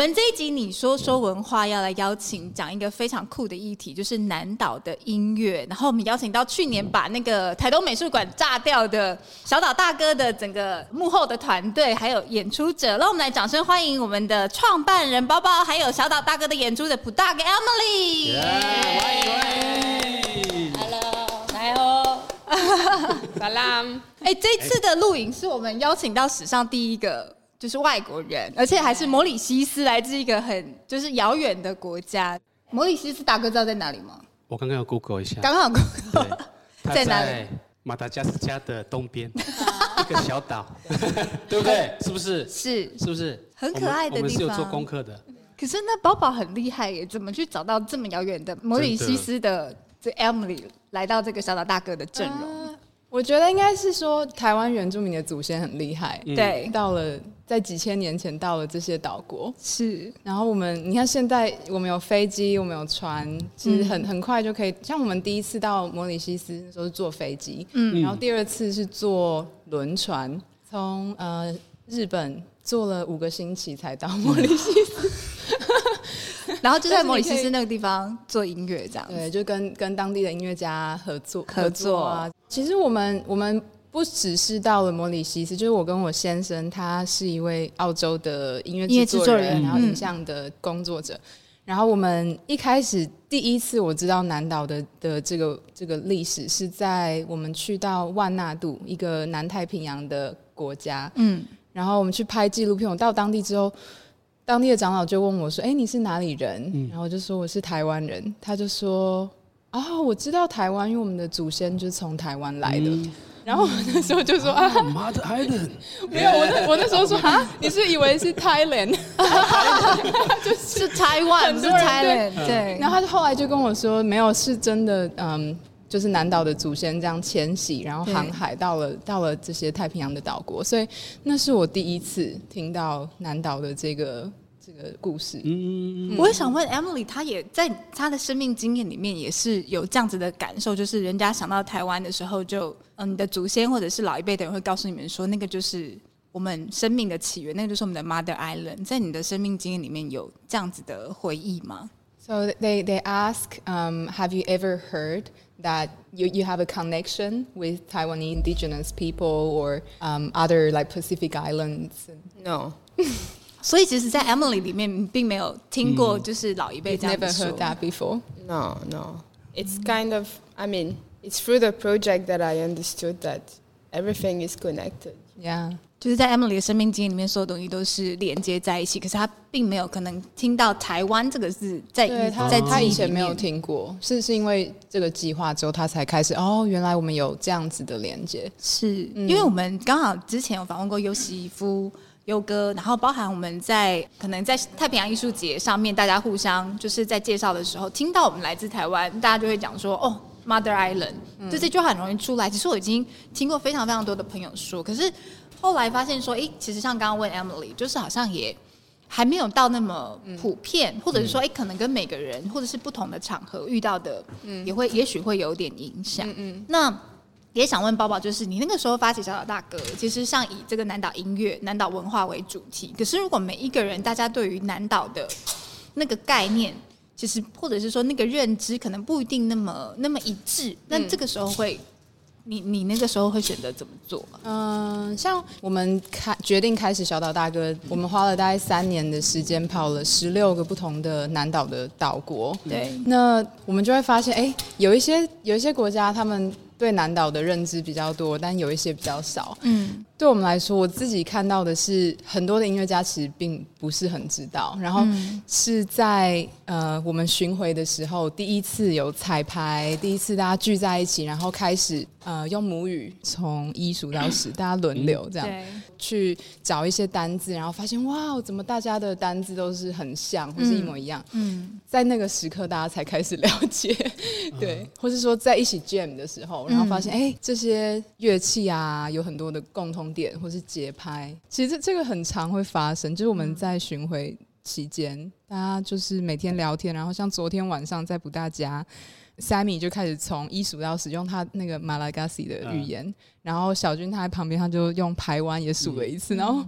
们这一集你说说文化要来邀请讲一个非常酷的议题，就是南岛的音乐。然后我们邀请到去年把那个台东美术馆炸掉的小岛大哥的整个幕后的团队，还有演出者，让我们来掌声欢迎我们的创办人包包，还有小岛大哥的演出的普大哥 Emily。Yeah, 欢迎欢迎，Hello，来哦，Salam。哎，这次的录影是我们邀请到史上第一个。就是外国人，而且还是摩里西斯，来自一个很就是遥远的国家。摩里西斯大哥知道在哪里吗？我刚刚有 Google 一下，刚好 Google 在哪里？马达加斯加的东边 一个小岛，对不对？是不是？是，是不是？很可爱的地方。我们是有做功课的。可是那宝宝很厉害耶，怎么去找到这么遥远的摩里西斯的这 Emily 来到这个小岛大哥的阵容？呃，我觉得应该是说台湾原住民的祖先很厉害，嗯、对，到了。在几千年前到了这些岛国，是。然后我们，你看现在我们有飞机，我们有船，其实很很快就可以。像我们第一次到摩里西斯那时候是坐飞机，嗯，然后第二次是坐轮船，从呃日本坐了五个星期才到摩里西斯，然后就在摩里西斯那个地方做音乐，这样。对，就跟跟当地的音乐家合作合作啊。其实我们我们。不只是到了摩里西斯，就是我跟我先生，他是一位澳洲的音乐制作人，作人然后影像的工作者。嗯、然后我们一开始第一次我知道南岛的的这个这个历史，是在我们去到万纳度一个南太平洋的国家，嗯，然后我们去拍纪录片。我到当地之后，当地的长老就问我说：“哎，你是哪里人？”嗯、然后我就说我是台湾人。他就说：“哦，我知道台湾，因为我们的祖先就是从台湾来的。嗯”然后我那时候就说啊，Mother Island，没有，我那我那时候说啊，你是以为是 Thailand，就是台湾，是 Thailand，对。然后他就后来就跟我说，没有，是真的，嗯，就是南岛的祖先这样迁徙，然后航海到了到了这些太平洋的岛国，所以那是我第一次听到南岛的这个。这个故事，嗯，我也想问 Emily，她也在她的生命经验里面也是有这样子的感受，就是人家想到台湾的时候就，就嗯，你的祖先或者是老一辈的人会告诉你们说，那个就是我们生命的起源，那个就是我们的 Mother Island。在你的生命经验里面有这样子的回忆吗？So they they ask, um, have you ever heard that you you have a connection with Taiwanese indigenous people or um other like Pacific Islands? No. 所以其实，在 Emily 里面并没有听过，就是老一辈这样说。Never heard that before. No, no. It's kind of, I mean, it's through the project that I understood that everything is connected. Yeah. 就是在 Emily 的生命经验里面，所有东西都是连接在一起。可是他并没有可能听到台湾这个字在在他以前没有听过，是是因为这个计划之后，他才开始哦，原来我们有这样子的连接。是因为我们刚好之前有访问过优西夫。优哥，然后包含我们在可能在太平洋艺术节上面，大家互相就是在介绍的时候，听到我们来自台湾，大家就会讲说哦，Mother Island，就这句话很容易出来。其实我已经听过非常非常多的朋友说，可是后来发现说，哎，其实像刚刚问 Emily，就是好像也还没有到那么普遍，或者是说，哎，可能跟每个人或者是不同的场合遇到的，嗯也会也许会有点影响。嗯嗯，那。也想问包包，就是你那个时候发起小岛大哥，其实像以这个南岛音乐、南岛文化为主题。可是如果每一个人大家对于南岛的那个概念，其实或者是说那个认知，可能不一定那么那么一致。那这个时候会，你你那个时候会选择怎么做？嗯，像我们开决定开始小岛大哥，我们花了大概三年的时间，跑了十六个不同的南岛的岛国。对，那我们就会发现，哎，有一些有一些国家他们。对南岛的认知比较多，但有一些比较少。嗯，对我们来说，我自己看到的是很多的音乐家其实并不是很知道，然后是在呃我们巡回的时候，第一次有彩排，第一次大家聚在一起，然后开始呃用母语从一数到十，大家轮流这样去找一些单字，然后发现哇，怎么大家的单字都是很像，或是一模一样？嗯，在那个时刻，大家才开始了解，对，或是说在一起 jam 的时候，然后发现哎，这些乐器啊有很多的共同点或是节拍，其实这个很常会发生。就是我们在巡回期间，大家就是每天聊天，然后像昨天晚上在布大家，Sammy 就开始从一数到十用他那个马拉加西的语言，嗯、然后小军他在旁边，他就用排湾也数了一次，嗯、然后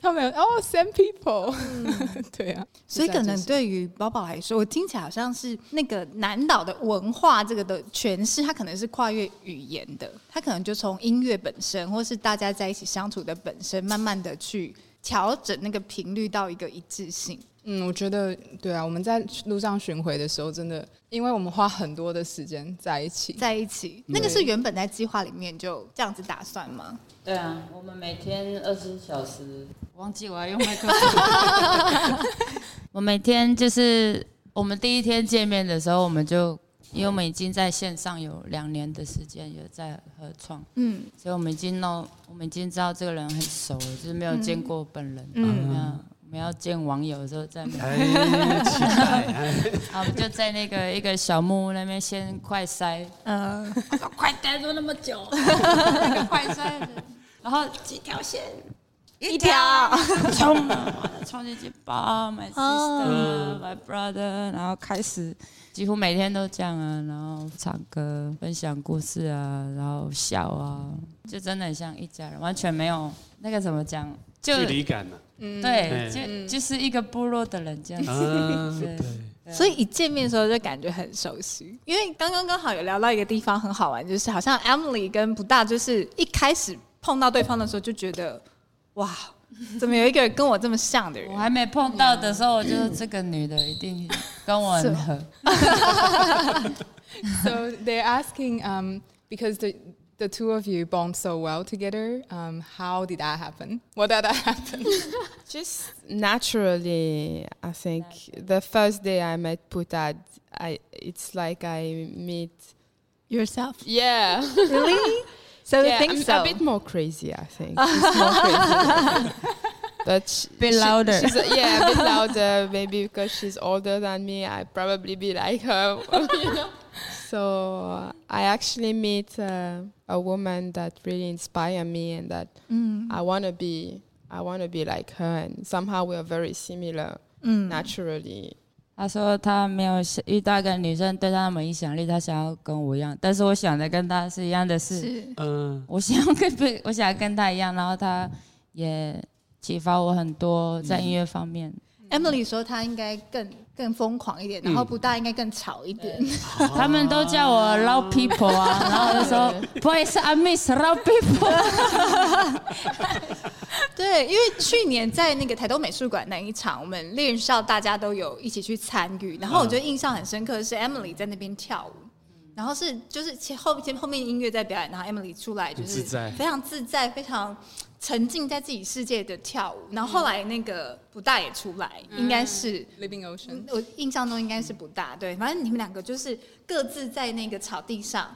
他们哦，same people，、嗯、对啊，所以可能对于宝宝来说，我听起来好像是那个南岛的文化这个的诠释，它可能是跨越语言的，它可能就从音乐本身，或是大家在一起相处的本身，慢慢的去调整那个频率到一个一致性。嗯，我觉得对啊，我们在路上巡回的时候，真的，因为我们花很多的时间在一起，在一起，那个是原本在计划里面就这样子打算吗？对啊，我们每天二十四小时，忘记我要用麦克风。我每天就是我们第一天见面的时候，我们就因为我们已经在线上有两年的时间有在合创，嗯，所以我们已经弄，我们已经知道这个人很熟了，就是没有见过本人，嗯。嗯我们要见网友的时候，在那边 期待，好，就在那个一个小木屋那边先快塞，嗯，快待住那么久，快塞，然后几条线，一条，冲，冲进去抱 my sister, my brother，然后开始，几乎每天都这样啊，然后唱歌，分享故事啊，然后笑啊，就真的很像一家人，完全没有那个怎么讲，就距离感了。嗯，对，就就是一个部落的人这样子，所以一见面的时候就感觉很熟悉。因为刚刚刚好有聊到一个地方很好玩，就是好像 Emily 跟不大，就是一开始碰到对。方的时候就觉得，哇，怎么有一个人跟我这么像的人？我还没碰到的时候，我就这个女的一定跟我很合。So they're asking, um, because the The two of you bond so well together. Um, how did that happen? What did that happen? Just naturally, I think. The first day I met Putad, I it's like I meet yourself. Yeah. really? So yeah, think I'm so. a bit more crazy, I think. crazy. but she, bit louder. She, she's a, yeah, a bit louder. Maybe because she's older than me, I probably be like her. you know? So I actually meet uh, a woman that really inspired me, and that mm. I want to be. I want to be like her, and somehow we are very similar mm. naturally. 他说他没有遇到一个女生对他那么影响力，他想要跟我一样，但是我想的跟他是一样的是，嗯，我想要跟不，我想要跟他一样，然后他也启发我很多在音乐方面。嗯 Emily 说她应该更更疯狂一点，然后不大应该更吵一点。他们都叫我 loud people 啊，然后我就说不好意思，I miss loud people。对，因为去年在那个台东美术馆那一场，我们猎人校大家都有一起去参与，然后我觉得印象很深刻的是 Emily 在那边跳舞，然后是就是前后前后面音乐在表演，然后 Emily 出来就是非常自在，非常。沉浸在自己世界的跳舞，然后后来那个不大也出来，嗯、应该是 Living Ocean，我印象中应该是不大，对，反正你们两个就是各自在那个草地上，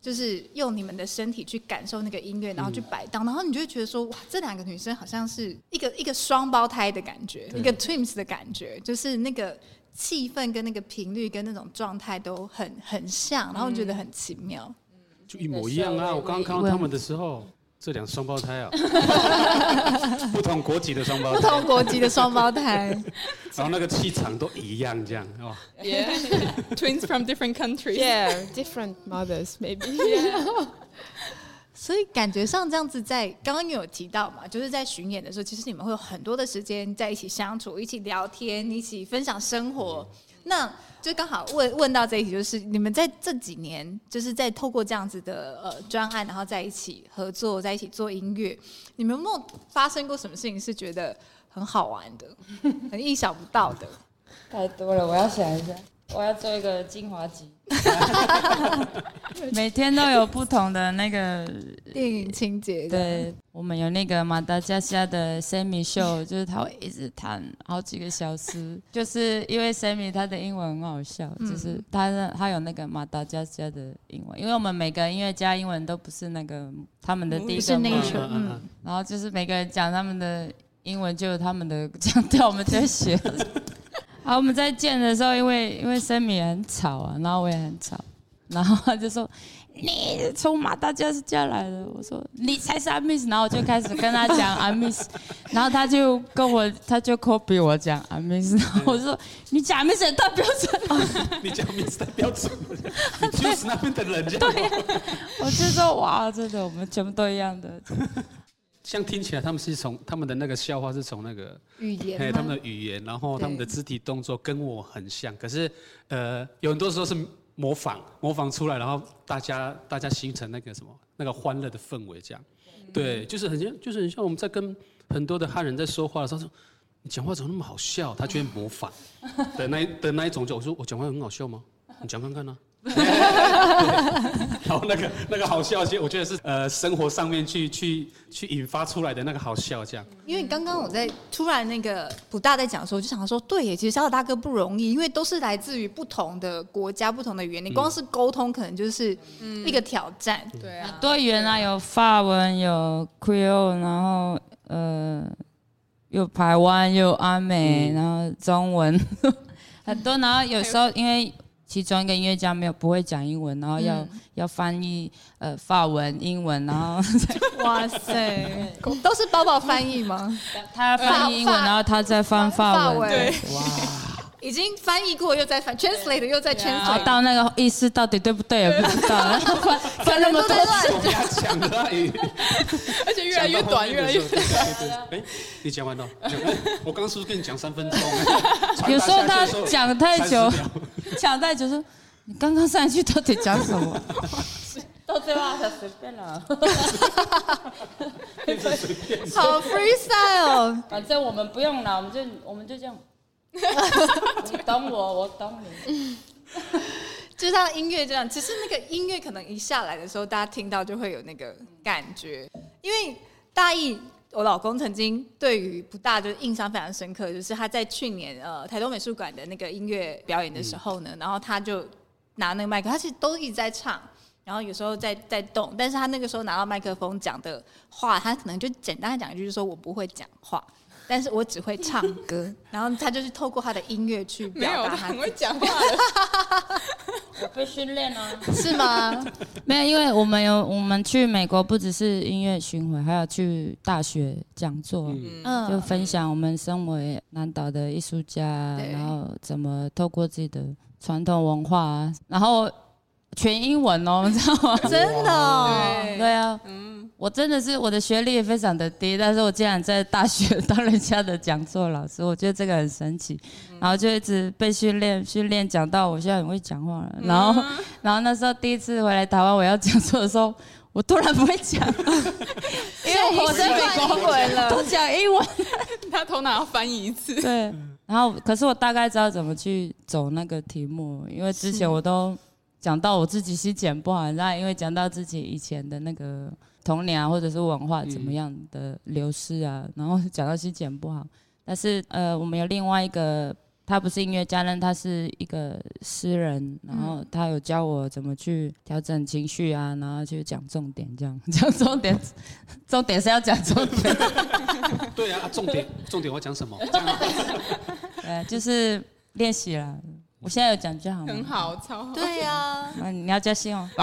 就是用你们的身体去感受那个音乐，然后去摆荡，嗯、然后你就会觉得说，哇，这两个女生好像是一个一个双胞胎的感觉，一个 twins 的感觉，就是那个气氛跟那个频率跟那种状态都很很像，然后觉得很奇妙，就一模一样啊！我刚刚看到他们的时候。这两双胞胎啊，不同国籍的双胞胎，不同国籍的双胞胎，然后那个气场都一样，这样哦。Yeah，twins from different countries。Yeah，different mothers maybe。所以感觉上这样子，在刚刚有提到嘛，就是在巡演的时候，其实你们会有很多的时间在一起相处，一起聊天，一起分享生活。那就刚好问问到这一题，就是你们在这几年，就是在透过这样子的呃专案，然后在一起合作，在一起做音乐，你们有没有发生过什么事情是觉得很好玩的，很意想不到的？太多了，我要想一下。我要做一个精华集，每天都有不同的那个 电影情节。对，我们有那个马达加斯加的 Sammy 秀，就是他会一直弹好几个小时，就是因为 Sammy 他的英文很好笑，就是他的他有那个马达加斯加的英文，因为我们每个音乐家英文都不是那个他们的第一个母语，嗯，然后就是每个人讲他们的英文就有他们的 腔调，我们在学。好，我们在见的时候，因为因为 Sammy 也很吵啊，然后我也很吵，然后他就说你从马达加斯加来的，我说你才是阿 Miss，然后我就开始跟他讲阿 Miss，然后他就跟我他就 copy 我讲阿 Miss，然后我就说你讲阿 Miss 也太标准，你讲 Miss 太标准，你就是那边的人家，对，我就说哇，真的，我们全部都一样的。像听起来，他们是从他们的那个笑话是从那个语言，哎，他们的语言，然后他们的肢体动作跟我很像，可是呃，有很多时候是模仿，模仿出来，然后大家大家形成那个什么那个欢乐的氛围，这样，对，就是很像，就是很像我们在跟很多的汉人在说话的时候说，你讲话怎么那么好笑？他居然模仿 的那的那一种，就我说我讲话很好笑吗？你讲看看呢？然 后那个那个好笑，其实我觉得是呃生活上面去去去引发出来的那个好笑，这样。因为刚刚我在突然那个普大在讲的时候，我就想说，对耶，其实小小大哥不容易，因为都是来自于不同的国家、不同的语言，你光是沟通可能就是一个挑战。嗯、对啊，多语言啊，有法文，有 Creole，然后呃有台湾，有阿美，然后中文 很多，然后有时候因为。其中一个音乐家没有不会讲英文，然后要、嗯、要翻译呃法文、英文，然后 哇塞，都是宝宝翻译吗？他要翻译英文，然后他再翻法文，对，哇。已经翻译过，又再翻，translate 又再 translate，到那个意思到底对不对也不知道，翻那么多次，而且越来越短，越来越短。哎，你讲完了？我刚刚是不是跟你讲三分钟？有时候他讲太久，讲太久说，你刚刚上一句到底讲什么？到最后他随便了，好 freestyle，反正我们不用了，我们就我们就这样。你懂我，我懂你。就像音乐这样，其实那个音乐可能一下来的时候，大家听到就会有那个感觉。因为大意，我老公曾经对于不大就印象非常深刻，就是他在去年呃台东美术馆的那个音乐表演的时候呢，然后他就拿那个麦克，他其实都一直在唱，然后有时候在在动，但是他那个时候拿到麦克风讲的话，他可能就简单的讲一句，就是说我不会讲话。但是我只会唱歌，然后他就是透过他的音乐去表达他。很会讲话的，我被训练了，是吗？没有，因为我们有我们去美国，不只是音乐巡回，还有去大学讲座，嗯，就分享我们身为南岛的艺术家，然后怎么透过自己的传统文化，然后全英文哦，你知道吗？真的、哦，对，对啊。嗯。我真的是我的学历也非常的低，但是我竟然在大学当人家的讲座老师，我觉得这个很神奇，然后就一直被训练训练讲到我现在很会讲话。了，然后然后那时候第一次回来台湾我要讲座的时候，我突然不会讲，因为我在美国了，都讲英文，他头脑要翻译一次，对，然后可是我大概知道怎么去走那个题目，因为之前我都讲到我自己是剪不好，然后因为讲到自己以前的那个。童年啊，或者是文化怎么样的流失啊，嗯、然后讲到是剪不好，但是呃，我们有另外一个，他不是音乐家，但他是一个诗人，然后他有教我怎么去调整情绪啊，然后去讲重点，这样讲重点，重点是要讲重点。对啊，重点重点我讲什么？呃，就是练习了。我现在有讲就好，很好，超好。对呀，你要加薪哦。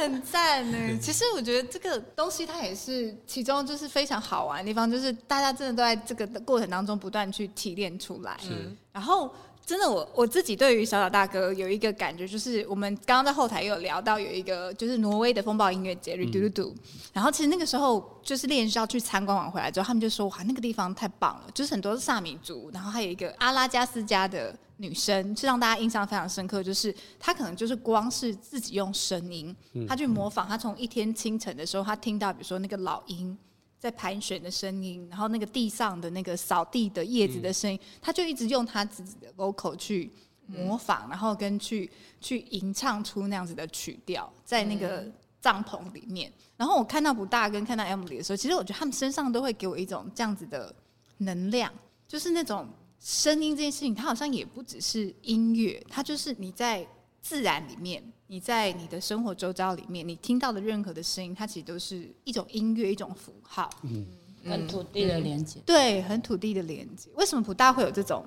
很赞呢。其实我觉得这个东西它也是其中就是非常好玩的地方，就是大家真的都在这个过程当中不断去提炼出来。是。然后。真的我，我我自己对于小小大哥有一个感觉，就是我们刚刚在后台也有聊到有一个就是挪威的风暴音乐节 REDOUDO 然后其实那个时候就是练习要去参观完回来之后，他们就说哇那个地方太棒了，就是很多是萨米族，然后还有一个阿拉加斯加的女生，是让大家印象非常深刻，就是她可能就是光是自己用声音，她去模仿，她从一天清晨的时候，她听到比如说那个老鹰。在盘旋的声音，然后那个地上的那个扫地的叶子的声音，嗯、他就一直用他自己的 vocal 去模仿，嗯、然后跟去去吟唱出那样子的曲调，在那个帐篷里面。嗯、然后我看到不大跟看到 Emily 的时候，其实我觉得他们身上都会给我一种这样子的能量，就是那种声音这件事情，它好像也不只是音乐，它就是你在自然里面。你在你的生活周遭里面，你听到的任何的声音，它其实都是一种音乐，一种符号，嗯，很土地的连接，对，很土地的连接。为什么普大会有这种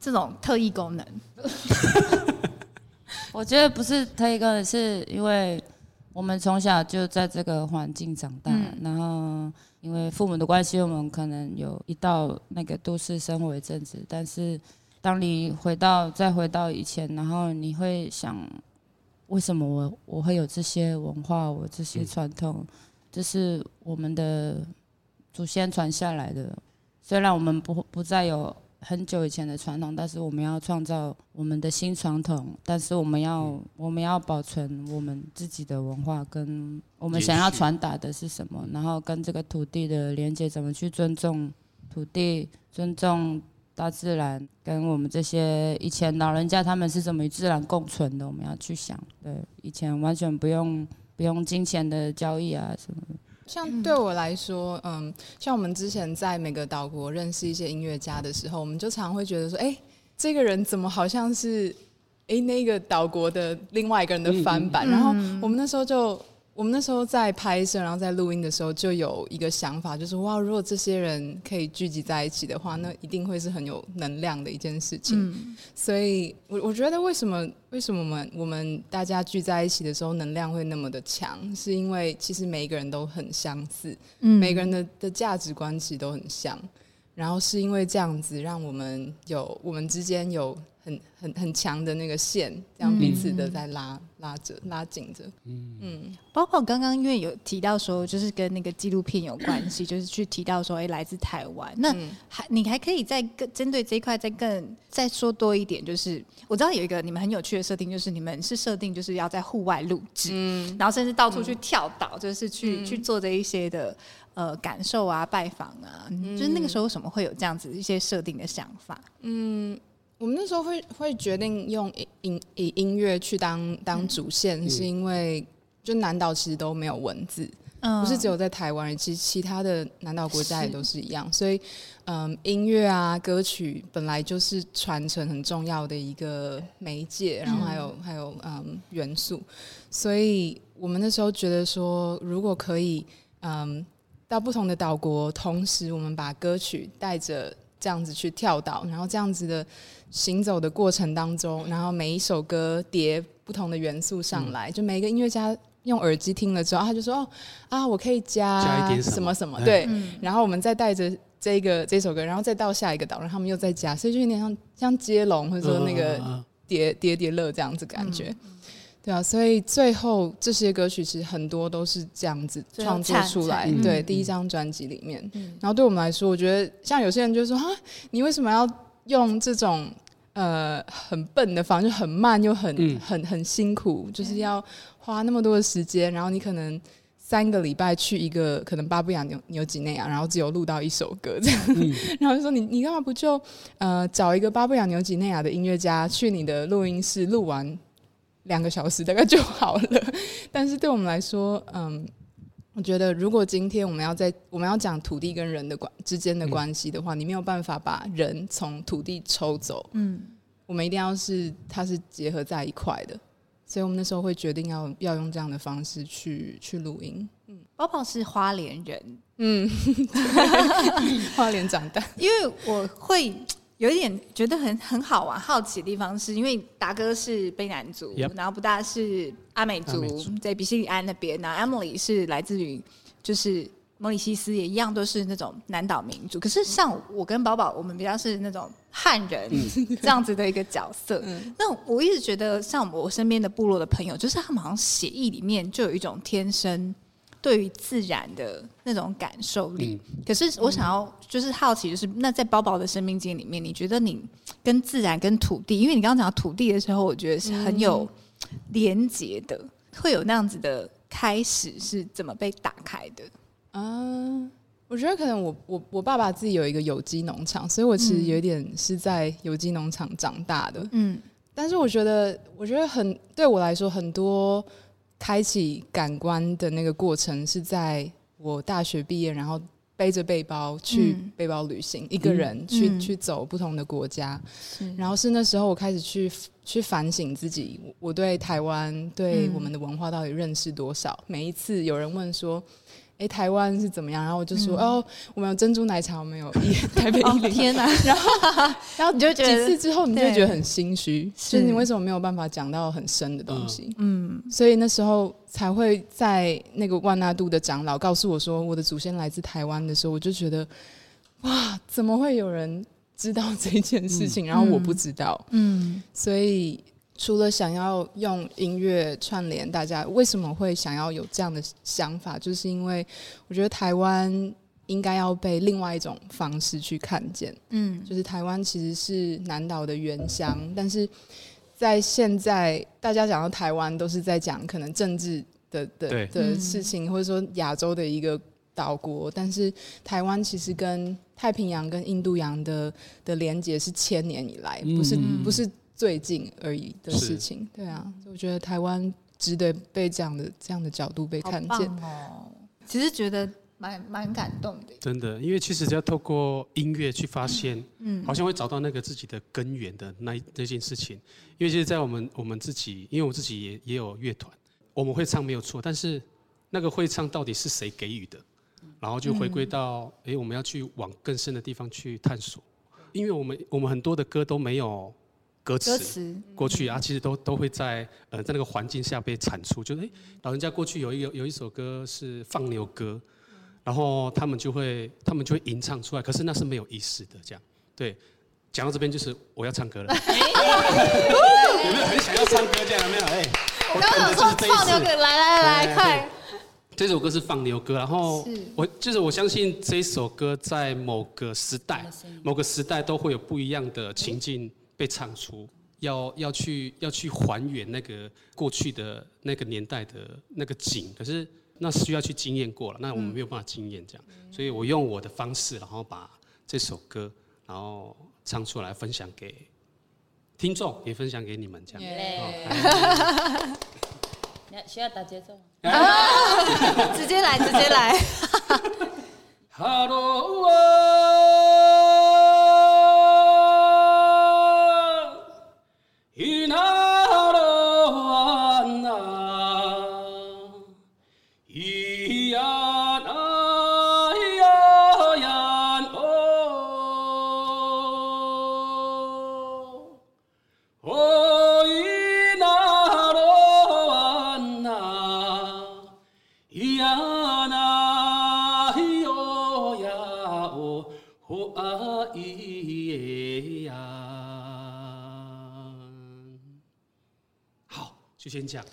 这种特异功能？我觉得不是特异功能，是因为我们从小就在这个环境长大，嗯、然后因为父母的关系，我们可能有一到那个都市生活一阵子，但是当你回到再回到以前，然后你会想。为什么我我会有这些文化，我这些传统，这是我们的祖先传下来的。虽然我们不不再有很久以前的传统，但是我们要创造我们的新传统。但是我们要我们要保存我们自己的文化，跟我们想要传达的是什么，然后跟这个土地的连接，怎么去尊重土地，尊重。大自然跟我们这些以前老人家他们是怎么与自然共存的？我们要去想。对，以前完全不用不用金钱的交易啊什么的。像对我来说，嗯，像我们之前在每个岛国认识一些音乐家的时候，我们就常会觉得说，哎，这个人怎么好像是哎那个岛国的另外一个人的翻版？然后我们那时候就。我们那时候在拍摄，然后在录音的时候，就有一个想法，就是哇，如果这些人可以聚集在一起的话，那一定会是很有能量的一件事情。嗯、所以，我我觉得为什么为什么我们我们大家聚在一起的时候，能量会那么的强，是因为其实每一个人都很相似，嗯、每个人的的价值观其实都很像，然后是因为这样子，让我们有我们之间有。很很很强的那个线，这样彼此的在拉、嗯、拉着拉紧着。嗯嗯，包括刚刚因为有提到说，就是跟那个纪录片有关系，就是去提到说，哎、欸，来自台湾。那还你还可以再更针对这一块再更再说多一点，就是我知道有一个你们很有趣的设定，就是你们是设定就是要在户外录制，嗯，然后甚至到处去跳岛，嗯、就是去、嗯、去做这一些的呃感受啊、拜访啊，嗯、就是那个时候为什么会有这样子一些设定的想法？嗯。我们那时候会会决定用音以音乐去当当主线，嗯、是因为就南岛其实都没有文字，嗯、不是只有在台湾，其实其他的南岛国家也都是一样，所以嗯，音乐啊歌曲本来就是传承很重要的一个媒介，然后还有、嗯、还有嗯元素，所以我们那时候觉得说，如果可以嗯到不同的岛国，同时我们把歌曲带着这样子去跳岛，然后这样子的。行走的过程当中，然后每一首歌叠不同的元素上来，嗯、就每一个音乐家用耳机听了之后，他就说：“哦啊，我可以加什么什么。”对，嗯、然后我们再带着这个这首歌，然后再到下一个岛，然后他们又再加，所以就有点像像接龙或者说那个叠叠叠乐这样子感觉，嗯、对啊，所以最后这些歌曲其实很多都是这样子创作出来，嗯、对，第一张专辑里面。嗯、然后对我们来说，我觉得像有些人就说：“啊，你为什么要？”用这种呃很笨的方式，很慢又很、嗯、很很辛苦，就是要花那么多的时间，然后你可能三个礼拜去一个可能巴布亚纽纽几内亚，然后只有录到一首歌这样，嗯、然后就说你你干嘛不就呃找一个巴布亚纽几内亚的音乐家去你的录音室录完两个小时大概就好了？但是对我们来说，嗯。我觉得，如果今天我们要在我们要讲土地跟人的关之间的关系的话，嗯、你没有办法把人从土地抽走。嗯，我们一定要是它是结合在一块的，所以我们那时候会决定要要用这样的方式去去录音。嗯，宝宝是花莲人，嗯，花莲长大，因为我会。有一点觉得很很好玩、好奇的地方，是因为达哥是卑南族，Yep. 然后不大是阿美族，美族在比西里安那边。然后 Emily 是来自于就是摩里西斯，也一样都是那种南岛民族。可是像我跟宝宝，我们比较是那种汉人 这样子的一个角色。嗯、那我一直觉得，像我身边的部落的朋友，就是他们好像血液里面就有一种天生。对于自然的那种感受力，嗯、可是我想要就是好奇，就是那在包宝的生命经验里面，你觉得你跟自然、跟土地，因为你刚刚讲到土地的时候，我觉得是很有连结的，嗯、会有那样子的开始是怎么被打开的？嗯，我觉得可能我我我爸爸自己有一个有机农场，所以我其实有点是在有机农场长大的。嗯，但是我觉得我觉得很对我来说，很多开启感官的那个过程是在我大学毕业，然后。背着背包去背包旅行，嗯、一个人去、嗯、去走不同的国家，然后是那时候我开始去去反省自己，我对台湾对我们的文化到底认识多少？嗯、每一次有人问说。哎，台湾是怎么样？然后我就说，嗯、哦，我们有珍珠奶茶，我们有一 台北一零、哦。天哪！然后，然后你就觉得几次之后，你就会觉得很心虚，就是你为什么没有办法讲到很深的东西？嗯，所以那时候才会在那个万那度的长老告诉我说，我的祖先来自台湾的时候，我就觉得，哇，怎么会有人知道这件事情？嗯、然后我不知道，嗯，所以。除了想要用音乐串联大家，为什么会想要有这样的想法？就是因为我觉得台湾应该要被另外一种方式去看见。嗯，就是台湾其实是南岛的原乡，但是在现在大家讲到台湾，都是在讲可能政治的的对的事情，或者说亚洲的一个岛国。但是台湾其实跟太平洋跟印度洋的的连接是千年以来，不是不是。最近而已的事情，是对啊，我觉得台湾值得被这样的这样的角度被看见哦。其实觉得蛮蛮感动的，真的，因为其实只要透过音乐去发现，嗯，好像会找到那个自己的根源的那那件事情。因为其实，在我们我们自己，因为我自己也也有乐团，我们会唱没有错，但是那个会唱到底是谁给予的？然后就回归到，哎、嗯，我们要去往更深的地方去探索。因为我们我们很多的歌都没有。歌词过去啊，其实都都会在呃在那个环境下被产出。就是哎，老人家过去有一有有一首歌是放牛歌，然后他们就会他们就会吟唱出来，可是那是没有意思的。这样对，讲到这边就是我要唱歌了。有没有很想要唱歌这样？有没有？哎，我刚刚说放牛歌，来来来，快！这首歌是放牛歌，然后我就是我相信这首歌在某个时代、某个时代都会有不一样的情境。被唱出，要要去要去还原那个过去的那个年代的那个景，可是那需要去经验过了，那我们没有办法经验这样，所以我用我的方式，然后把这首歌然后唱出来，分享给听众，也分享给你们这样。需要打节奏吗？直接来，直接来。先讲，对，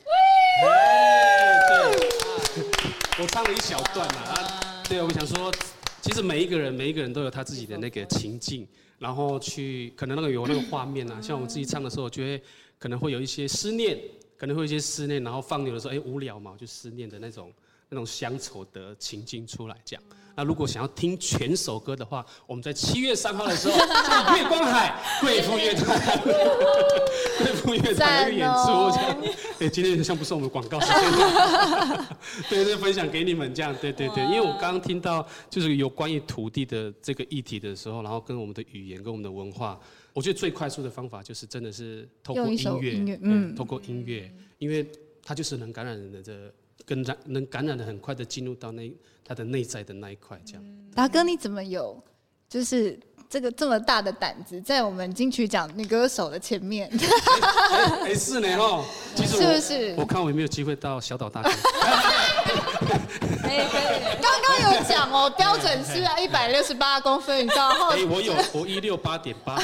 我唱了一小段嘛，啊，对，我想说，其实每一个人，每一个人都有他自己的那个情境，然后去可能那个有那个画面啊，像我们自己唱的时候，觉得可能会有一些思念，可能会有一些思念，然后放牛的时候，哎，无聊嘛，就思念的那种那种乡愁的情境出来讲。那如果想要听全首歌的话，我们在七月三号的时候，在 月光海 贵妇乐团，贵妇乐团的演出这样。对，今天像不是我们广告时间，对，就分享给你们这样。对对对，因为我刚刚听到就是有关于土地的这个议题的时候，然后跟我们的语言跟我们的文化，我觉得最快速的方法就是真的是透过音乐，嗯，透过音乐，因为它就是能感染人的这。跟染能感染的很快的进入到那他的内在的那一块，这样。达哥，你怎么有就是这个这么大的胆子，在我们金曲奖女歌手的前面？哎、欸欸，是呢哦，其实是不是？我看我有没有机会到小岛大哥。可以可以，刚刚有讲哦，标准是啊，一百六十八公分，你知道？哎、欸，我有，我一六八点八。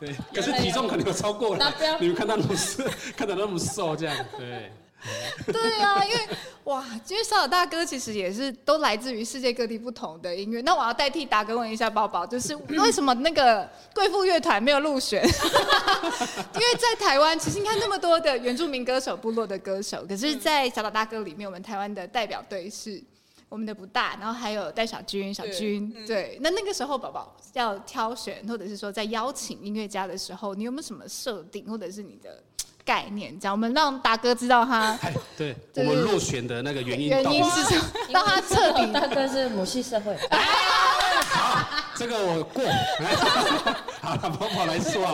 对，可是体重可能有超过了。你们看他那么瘦，看他那么瘦，这样对。对啊，因为哇，因为小岛大哥其实也是都来自于世界各地不同的音乐。那我要代替达哥问一下宝宝，就是为什么那个贵妇乐团没有入选？因为在台湾，其实你看那么多的原住民歌手、部落的歌手，可是，在小岛大哥里面，我们台湾的代表队是我们的不大，然后还有戴小军、小军，对，对。那那个时候宝宝要挑选，或者是说在邀请音乐家的时候，你有没有什么设定，或者是你的概念？这样我们让大哥知道他，对，我们落选的那个原因，原因是什么？让他彻底。大哥是母系社会。好，这个我过。好，了，跑跑来说啊。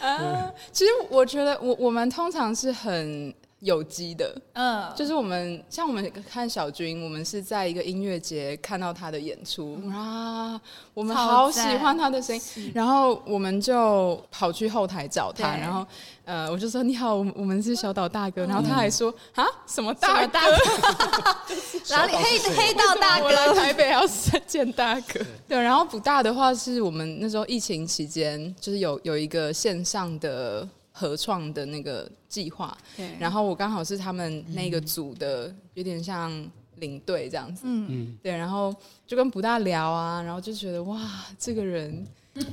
啊，其实我觉得我我们通常是很。有机的，嗯，就是我们像我们看小军，我们是在一个音乐节看到他的演出啊，我们好喜欢他的声音，然后我们就跑去后台找他，然后呃，我就说你好，我我们是小岛大哥，然后他还说啊什么大哥，然后你黑黑道大哥，来台北要见大哥，对，然后补大的话是我们那时候疫情期间，就是有有一个线上的。合创的那个计划，然后我刚好是他们那个组的，有点像领队这样子，嗯。嗯，对，然后就跟不大聊啊，然后就觉得哇，这个人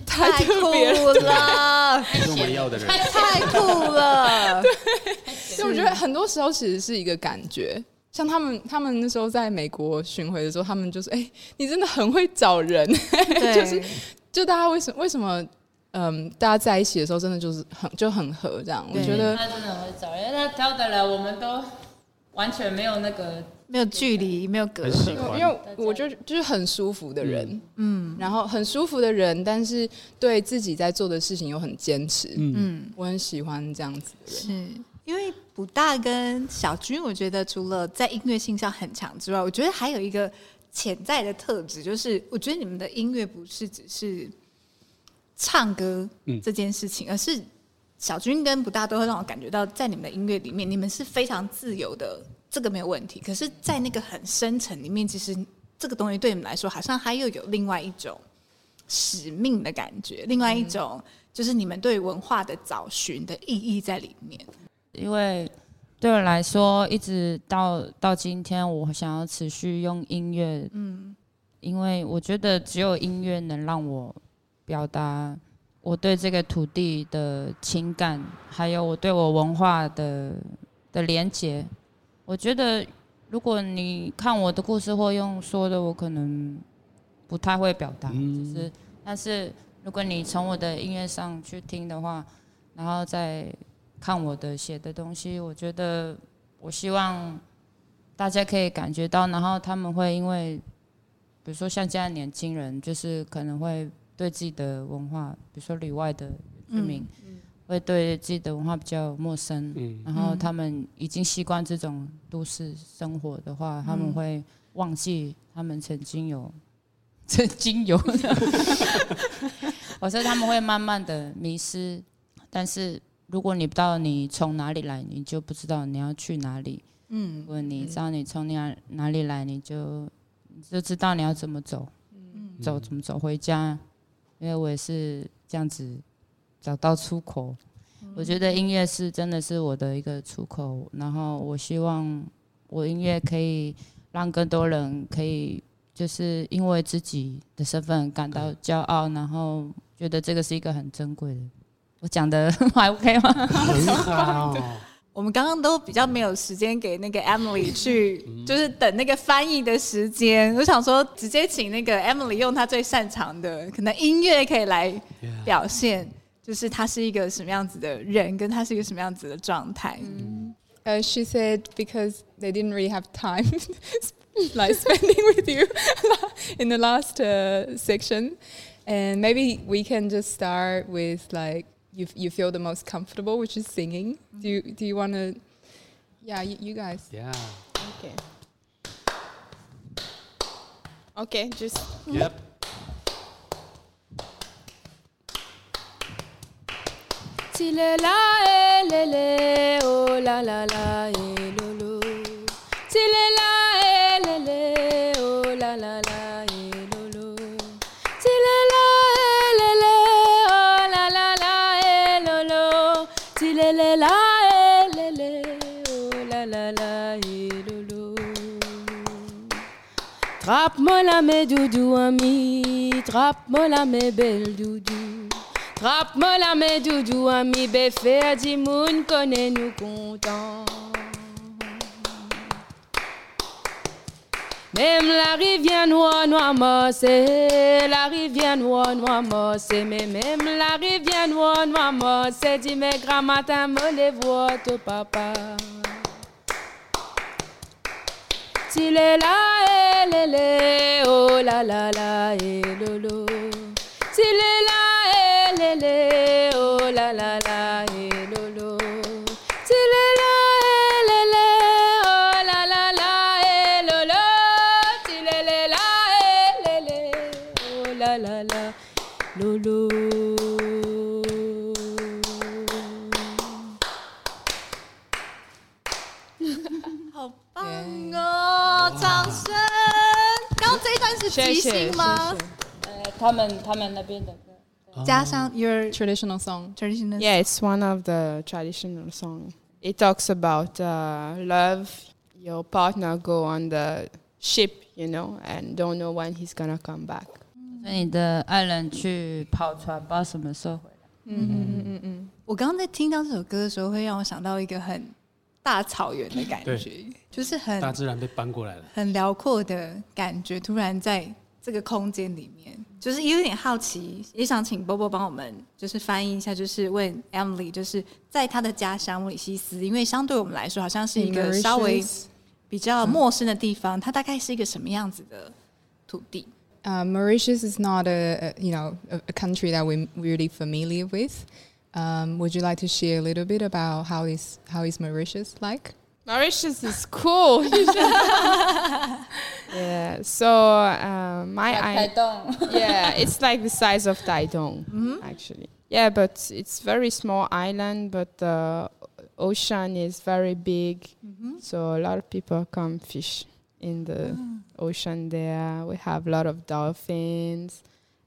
太特别了，是我们要的人，太酷了，对，所以我觉得很多时候其实是一个感觉，像他们他们那时候在美国巡回的时候，他们就是哎，你真的很会找人，就是就大家为什么为什么？嗯，大家在一起的时候，真的就是很就很合这样。我觉得他真的很会找，因为他挑的人，我们都完全没有那个没有距离，没有隔阂。因为我就就是很舒服的人，嗯，然后很舒服的人，但是对自己在做的事情又很坚持，嗯，我很喜欢这样子的人。是因为卜大跟小军，我觉得除了在音乐性上很强之外，我觉得还有一个潜在的特质，就是我觉得你们的音乐不是只是。唱歌这件事情，而是小军跟不大都会让我感觉到，在你们的音乐里面，你们是非常自由的，这个没有问题。可是，在那个很深层里面，其实这个东西对你们来说，好像还又有另外一种使命的感觉，另外一种就是你们对文化的找寻的意义在里面。因为对我来说，一直到到今天，我想要持续用音乐，嗯，因为我觉得只有音乐能让我。表达我对这个土地的情感，还有我对我文化的的连接。我觉得，如果你看我的故事或用说的，我可能不太会表达。就是，但是如果你从我的音乐上去听的话，然后再看我的写的东西，我觉得，我希望大家可以感觉到，然后他们会因为，比如说像现在年轻人，就是可能会。对自己的文化，比如说里外的居民，嗯、会对自己的文化比较陌生，嗯、然后他们已经习惯这种都市生活的话，嗯、他们会忘记他们曾经有，曾经有的，我说他们会慢慢的迷失。但是如果你不知道你从哪里来，你就不知道你要去哪里。嗯，如果你知道你从哪哪里来，你就你就知道你要怎么走，嗯、走怎么走回家。因为我也是这样子找到出口，我觉得音乐是真的是我的一个出口，然后我希望我音乐可以让更多人可以就是因为自己的身份感到骄傲，然后觉得这个是一个很珍贵的。我讲的 还 OK 吗？很好。我们刚刚都比较没有时间给那个 Emily 去，就是等那个翻译的时间。我想说，直接请那个 Emily 用她最擅长的，可能音乐可以来表现，就是他是一个什么样子的人，跟他是一个什么样子的状态。呃、uh,，She said because they didn't really have time like spending with you in the last uh, section, and maybe we can just start with like. you you feel the most comfortable, which is singing. Do you do you want to? Yeah, you, you guys. Yeah. Okay. Okay, just. Yep. Tile la e le le oh la la la e Trappe-moi la mes doudou ami, trappe-moi la mes belle doudou. Trappe-moi la mes doudou ami, béfé di moun connaît nous content. Même la rivière noire, noire, mossée, la rivière noire, noire, mossée, mais même la rivière noire, noire, mossée, dit mes grands matins, me les voix, ton papa. S'il est là, elle, elle, est, oh la la la, et lolo. S'il est là, elle, elle, oh la la la, 这一段是即兴吗？呃，他们他们那边的歌，加上 your traditional song. traditional Yeah, it's one of the traditional songs. It talks about uh, love. Your partner go on the ship, you know, and don't know when he's gonna come back. 所以你的爱人去跑船，不知道什么时候回来。嗯嗯嗯嗯嗯。我刚刚在听到这首歌的时候，会让我想到一个很 大草原的感觉，就是很大自然被搬过来了，很辽阔的感觉，突然在这个空间里面，就是有点好奇，也想请波波帮我们就是翻译一下，就是问 Emily，就是在他的家乡摩里西斯，因为相对我们来说，好像是一个稍微比较陌生的地方，它大概是一个什么样子的土地？Uh, Mauritius is not a, a you know a, a country that we're really familiar with. Um, would you like to share a little bit about how is how is Mauritius like? Mauritius is cool. yeah. So uh, my I, yeah, it's like the size of Taitung, mm-hmm. actually. Yeah, but it's very small island, but the ocean is very big. Mm-hmm. So a lot of people come fish in the oh. ocean there. We have a lot of dolphins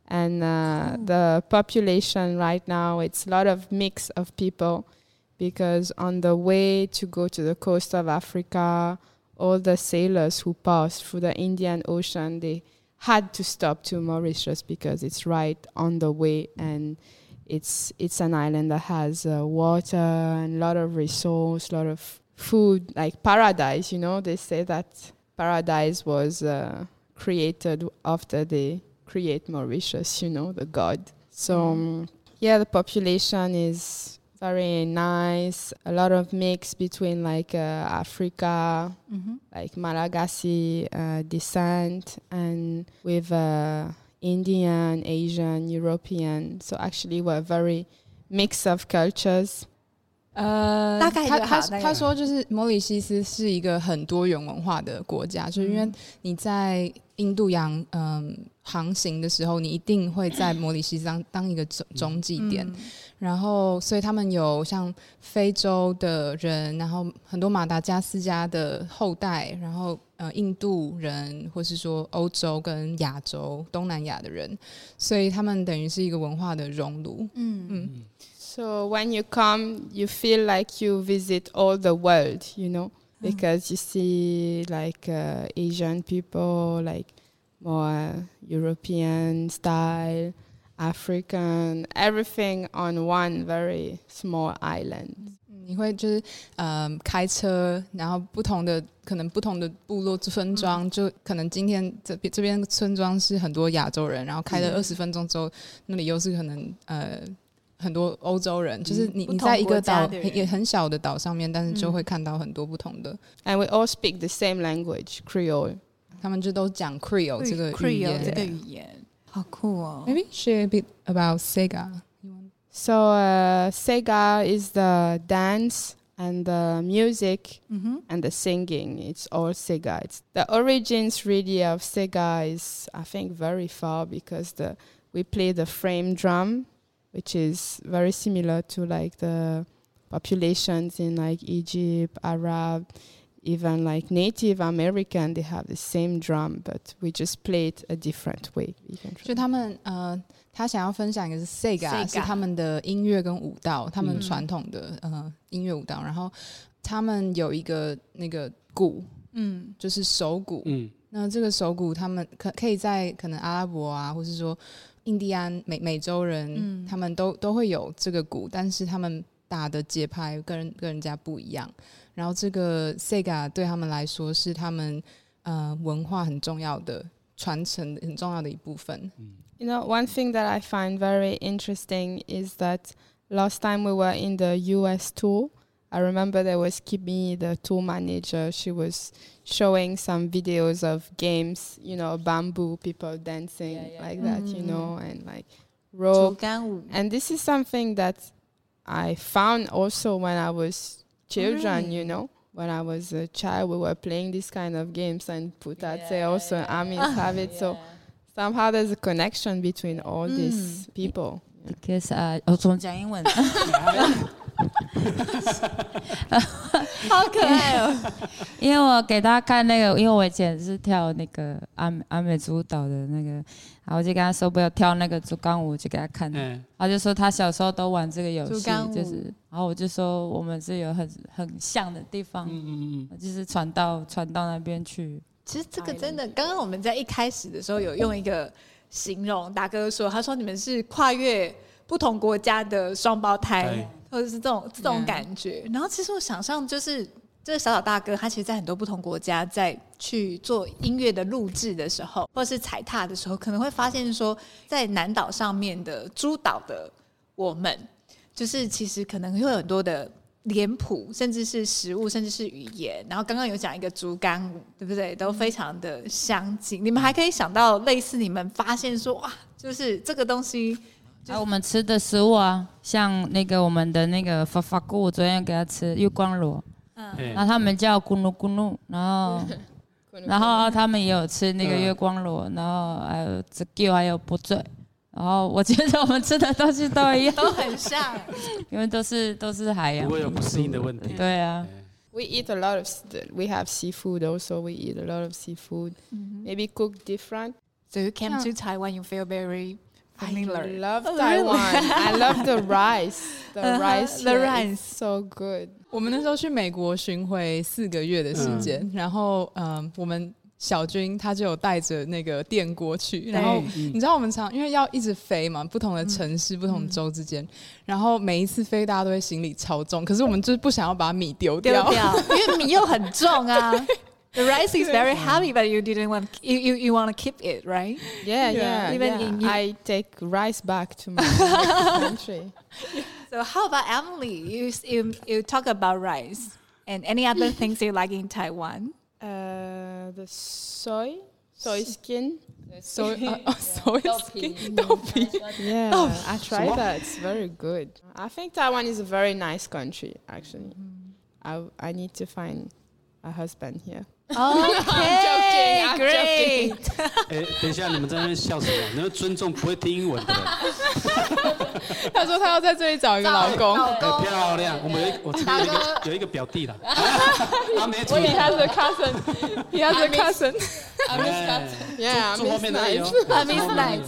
and uh, oh. the population right now it's a lot of mix of people because on the way to go to the coast of africa all the sailors who passed through the indian ocean they had to stop to mauritius because it's right on the way and it's it's an island that has uh, water and a lot of resource a lot of food like paradise you know they say that paradise was uh, created after the create Mauritius, you know, the god. So, um, yeah, the population is very nice. A lot of mix between like uh, Africa, mm-hmm. like Malagasy uh, descent, and with uh, Indian, Asian, European. So actually, we're very mix of cultures. 呃，大概他他他说就是摩里西斯是一个很多元文化的国家，就是因为你在 印度洋嗯航行的时候，你一定会在摩里西斯当当一个中中继点，嗯、然后所以他们有像非洲的人，然后很多马达加斯加的后代，然后呃印度人，或是说欧洲跟亚洲东南亚的人，所以他们等于是一个文化的熔炉，嗯嗯。嗯。So when you come, you feel like you visit all the world, you know, because you see like uh, Asian people, like more European style, African, everything on one very small island. 你会就是呃开车，然后不同的可能不同的部落村庄，就可能今天这边这边村庄是很多亚洲人，然后开了二十分钟之后，那里又是可能呃。 很多欧洲人，就是你你在一个岛也很小的岛上面，但是就会看到很多不同的。And we all speak the same language, Creole。他们就都讲 Creole 这个语言。这个语言好酷哦。Maybe share a bit about Sega. So uh, Sega is the dance and the music mm-hmm. and the singing. It's all Sega. It's the origins really of Sega is I think very far because the we play the frame drum which is very similar to like the populations in like Egypt, Arab, even like Native American, they have the same drum, but we just play it a different way. 就他们呃，他想要分享一个是 Sega，是他们的音乐跟舞蹈，他们传统的呃音乐舞蹈，然后他们有一个那个鼓，嗯，就是手鼓，嗯，那这个手鼓他们可可以在可能阿拉伯啊，或是说。 印第安美美洲人，嗯、他们都都会有这个鼓，但是他们打的节拍跟人跟人家不一样。然后这个 Sega 对他们来说是他们呃文化很重要的传承很重要的一部分。You know, one thing that I find very interesting is that last time we were in the US tour, I remember there was Kimi, the tour manager. She was showing some videos of games, you know, bamboo people dancing yeah, yeah. like mm. that, you mm-hmm. know, and like rope. And this is something that I found also when I was children, you know. When I was a child, we were playing this kind of games and put yeah, say also yeah, Amis have it. So somehow there's a connection between all mm. these people. Because uh, 我从讲英文。 好可爱哦！因为我给他看那个，因为我以前是跳那个阿阿美族舞蹈的那个，然后我就跟他说不要跳那个竹竿舞，就给他看。嗯，他就说他小时候都玩这个游戏，就是，然后我就说我们是有很很像的地方，嗯嗯嗯，就是传到传到那边去。其实这个真的，刚刚我们在一开始的时候有用一个形容，大哥说，他说你们是跨越不同国家的双胞胎。或者是这种这种感觉，然后其实我想象就是这个小岛大哥，他其实，在很多不同国家在去做音乐的录制的时候，或者是踩踏的时候，可能会发现说，在南岛上面的诸岛的我们，就是其实可能会有很多的脸谱，甚至是食物，甚至是语言。然后刚刚有讲一个竹竿舞，对不对？都非常的相近。你们还可以想到类似，你们发现说，哇，就是这个东西。啊，我们吃的食物啊，像那个我们的那个法法菇，我昨天给他吃月光螺，嗯，然后他们叫咕噜咕噜，然后 然后他们也有吃那个月光螺，然后还有这个还有不醉，然后我觉得我们吃的东西都一样，都很像，因为都是都是海洋，不会有不适应的问题。对啊，We eat a lot of, we have seafood also. We eat a lot of seafood, maybe cook different. So you came to Taiwan, you feel very I love Taiwan. I love the rice. The rice, the rice, so good. 我们那时候去美国巡回四个月的时间，然后嗯，我们小军他就有带着那个电锅去，然后你知道我们常因为要一直飞嘛，不同的城市、不同州之间，然后每一次飞大家都会行李超重，可是我们就是不想要把米丢掉，因为米又很重啊。The rice is very heavy, but you didn't want you you, you want to keep it, right? Yeah, yeah. Even yeah. In, I take rice back to my country. So how about Emily? You you you talk about rice and any other things you like in Taiwan? Uh, the soy, soy skin. Soy, uh, soy skin. Yeah, oh, I tried that. It's very good. I think Taiwan is a very nice country. Actually, mm. I I need to find a husband here. OK，great。哎，等一下，你们在那边笑什么？你们尊重不会听英文的人。他说他要在这里找一个老公。漂亮，我们有我这边有一个有一个表弟了。他没出。He has a cousin. He has a cousin. I miss cousin. Yeah, 坐后面的有。I miss nice.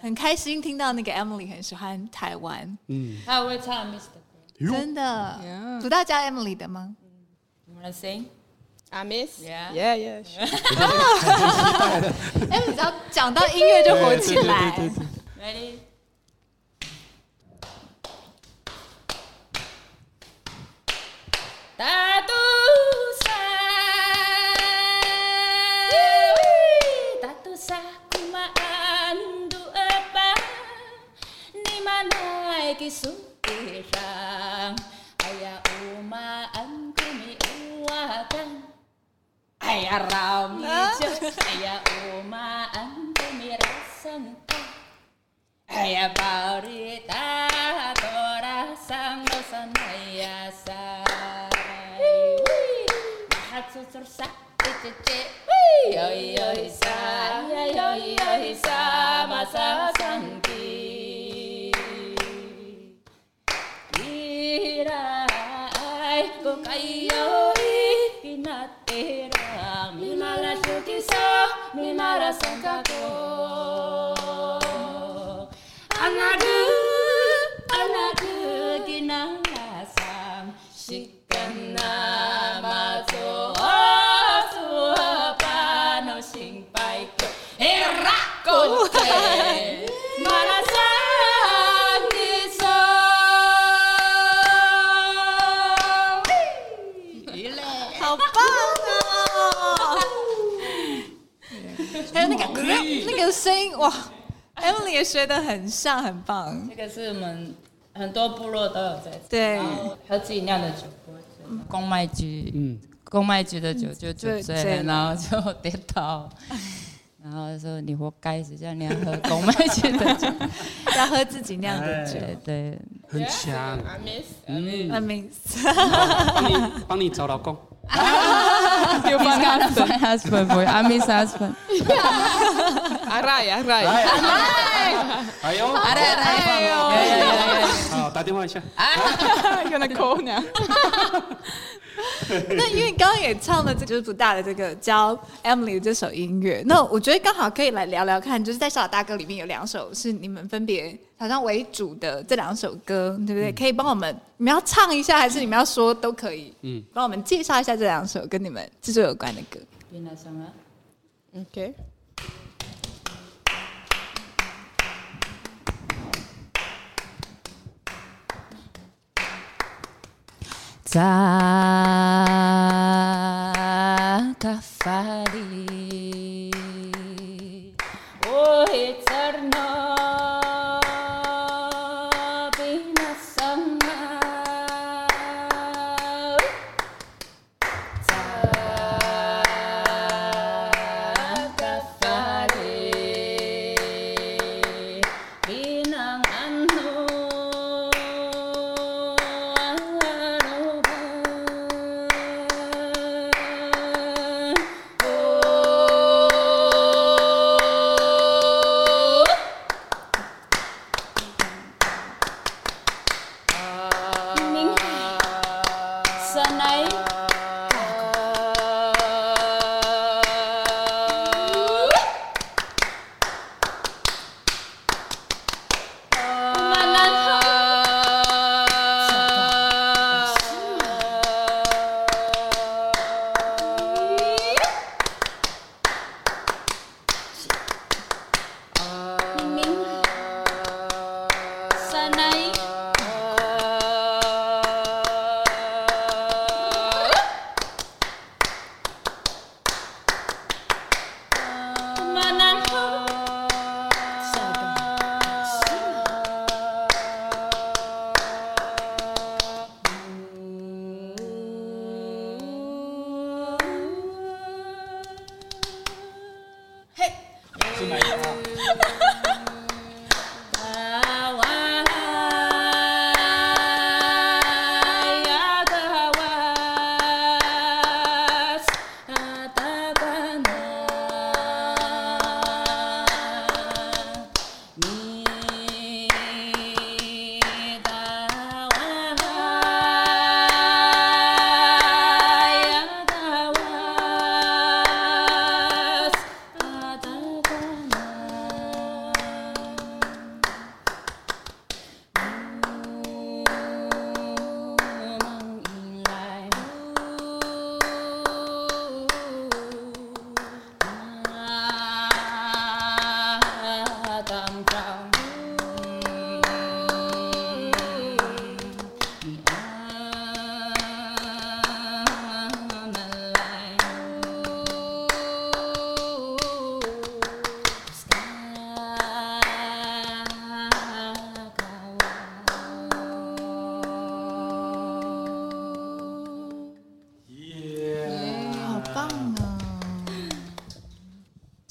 很开心听到那个 Emily 很喜欢台湾。嗯。他会唱歌。真的。主大家 Emily 的吗？你们来 sing。I miss. 耶耶。哎，你知道，讲到音乐就火起来。Ready. 大肚山，大肚山，你嘛爱个苏先生。Ayo Rama. Ya Uma antum rasan Ya ayo torasan dosan ya saya. Hat susur sak cece cece. Yo yo isa, yo yo isa masa sangki. Kira ay ko kayo pinatira. chukiso mimara sankako anadu anadu ginangasam shikana mazo osu hapa no shinpai ko erakote 声音哇，Emily 也学得很像，很棒。这个是我们很多部落都有在吃，对，喝自己酿的酒，公卖局，嗯，公卖局的酒就酒醉，然后就跌倒。然后说你活该，谁叫你要喝公卖局的酒，要喝自己酿的酒，对，很强。I miss，嗯，I miss。帮你帮你找老公。又帮他找 husband，Amis husband。阿赖阿赖，哎呦，哎呦，好，打电话一下。跟他抠呢。那因为刚刚也唱了这个就是不大的这个教 Emily 的这首音乐，那我觉得刚好可以来聊聊看，就是在《小小大哥》里面有两首是你们分别好像为主的这两首歌，对不对？嗯、可以帮我们，你们要唱一下，还是你们要说都可以？嗯，帮我们介绍一下这两首跟你们制作有关的歌。OK。Takafari, oh eterno.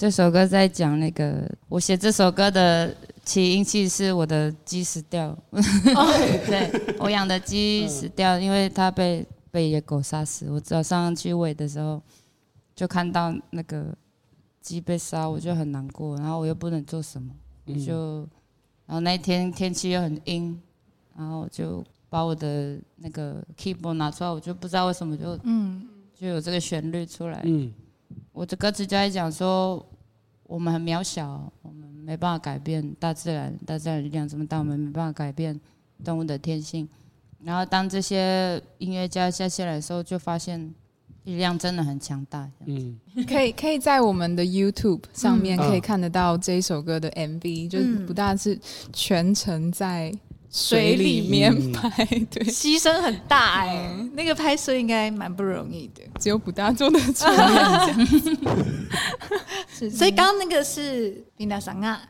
这首歌在讲那个，我写这首歌的起因其实是我的鸡死掉。对，我养的鸡死掉，因为它被被野狗杀死。我早上去喂的时候，就看到那个鸡被杀，我就很难过。然后我又不能做什么，我就，然后那一天天气又很阴，然后就把我的那个 keyboard 拿出来，我就不知道为什么就嗯，就有这个旋律出来。嗯，我的歌词就在讲说。我们很渺小，我们没办法改变大自然，大自然力量这么大，我们没办法改变动物的天性。然后当这些音乐家下下来的时候，就发现力量真的很强大。嗯，可以可以在我们的 YouTube 上面可以看得到这一首歌的 MV，、嗯、就是不大是全程在水里面拍，对，牺牲很大哎、欸，嗯、那个拍摄应该蛮不容易的，只有不大做得出来。是，所以刚刚那个是平达桑啊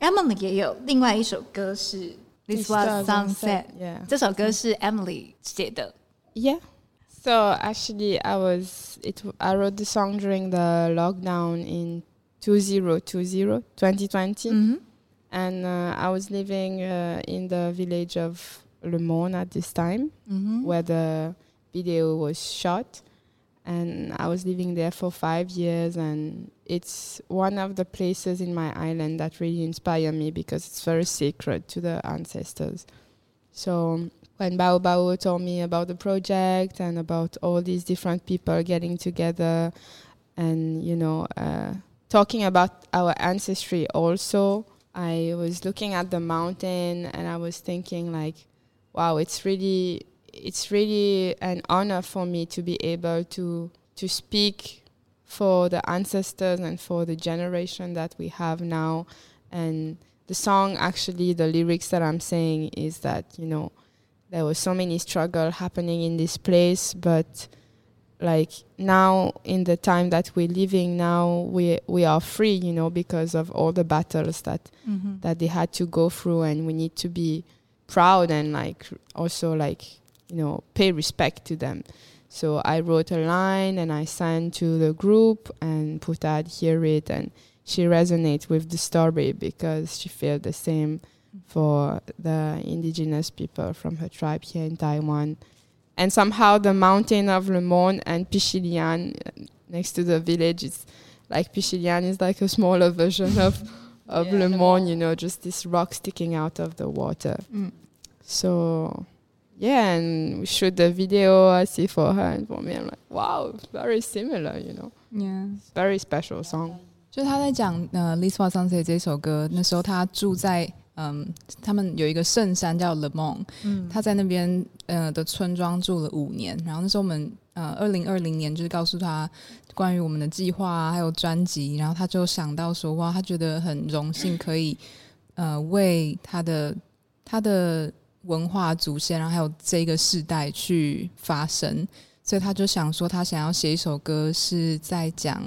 ，Emily 也有另外一首歌是《This Was Sunset》，yeah. 这首歌是 Emily 写的。Yeah. So actually, I was it. I wrote the song during the lockdown in 2020, 2020. Mm-hmm. And uh, I was living uh, in the village of Le Mans at this time, mm-hmm. where the video was shot. And I was living there for five years, and it's one of the places in my island that really inspired me because it's very sacred to the ancestors. So when Bao Bao told me about the project and about all these different people getting together, and you know, uh, talking about our ancestry also, I was looking at the mountain and I was thinking like, wow, it's really it's really an honor for me to be able to to speak for the ancestors and for the generation that we have now. And the song actually the lyrics that I'm saying is that, you know, there was so many struggle happening in this place, but like now in the time that we're living now we we are free you know because of all the battles that mm-hmm. that they had to go through and we need to be proud and like also like you know pay respect to them. So i wrote a line and i sent to the group and putad hear it and she resonates with the story because she felt the same for the indigenous people from her tribe here in taiwan and somehow the mountain of Le Mans and Pichilian next to the village is like Pichilian is like a smaller version of of yeah, Le Mans, you know, just this rock sticking out of the water. Mm. So yeah, and we shoot the video I see for her and for me I'm like, wow, very similar, you know. Yeah. Very special song. 就他在讲呃《This Was Sunset》这首歌，那时候他住在 嗯，他们有一个圣山叫 Le 嗯，他在那边呃的村庄住了五年。然后那时候我们呃二零二零年就是告诉他关于我们的计划啊，还有专辑，然后他就想到说哇，他觉得很荣幸可以呃为他的他的文化祖先，然后还有这个世代去发声，所以他就想说他想要写一首歌是在讲。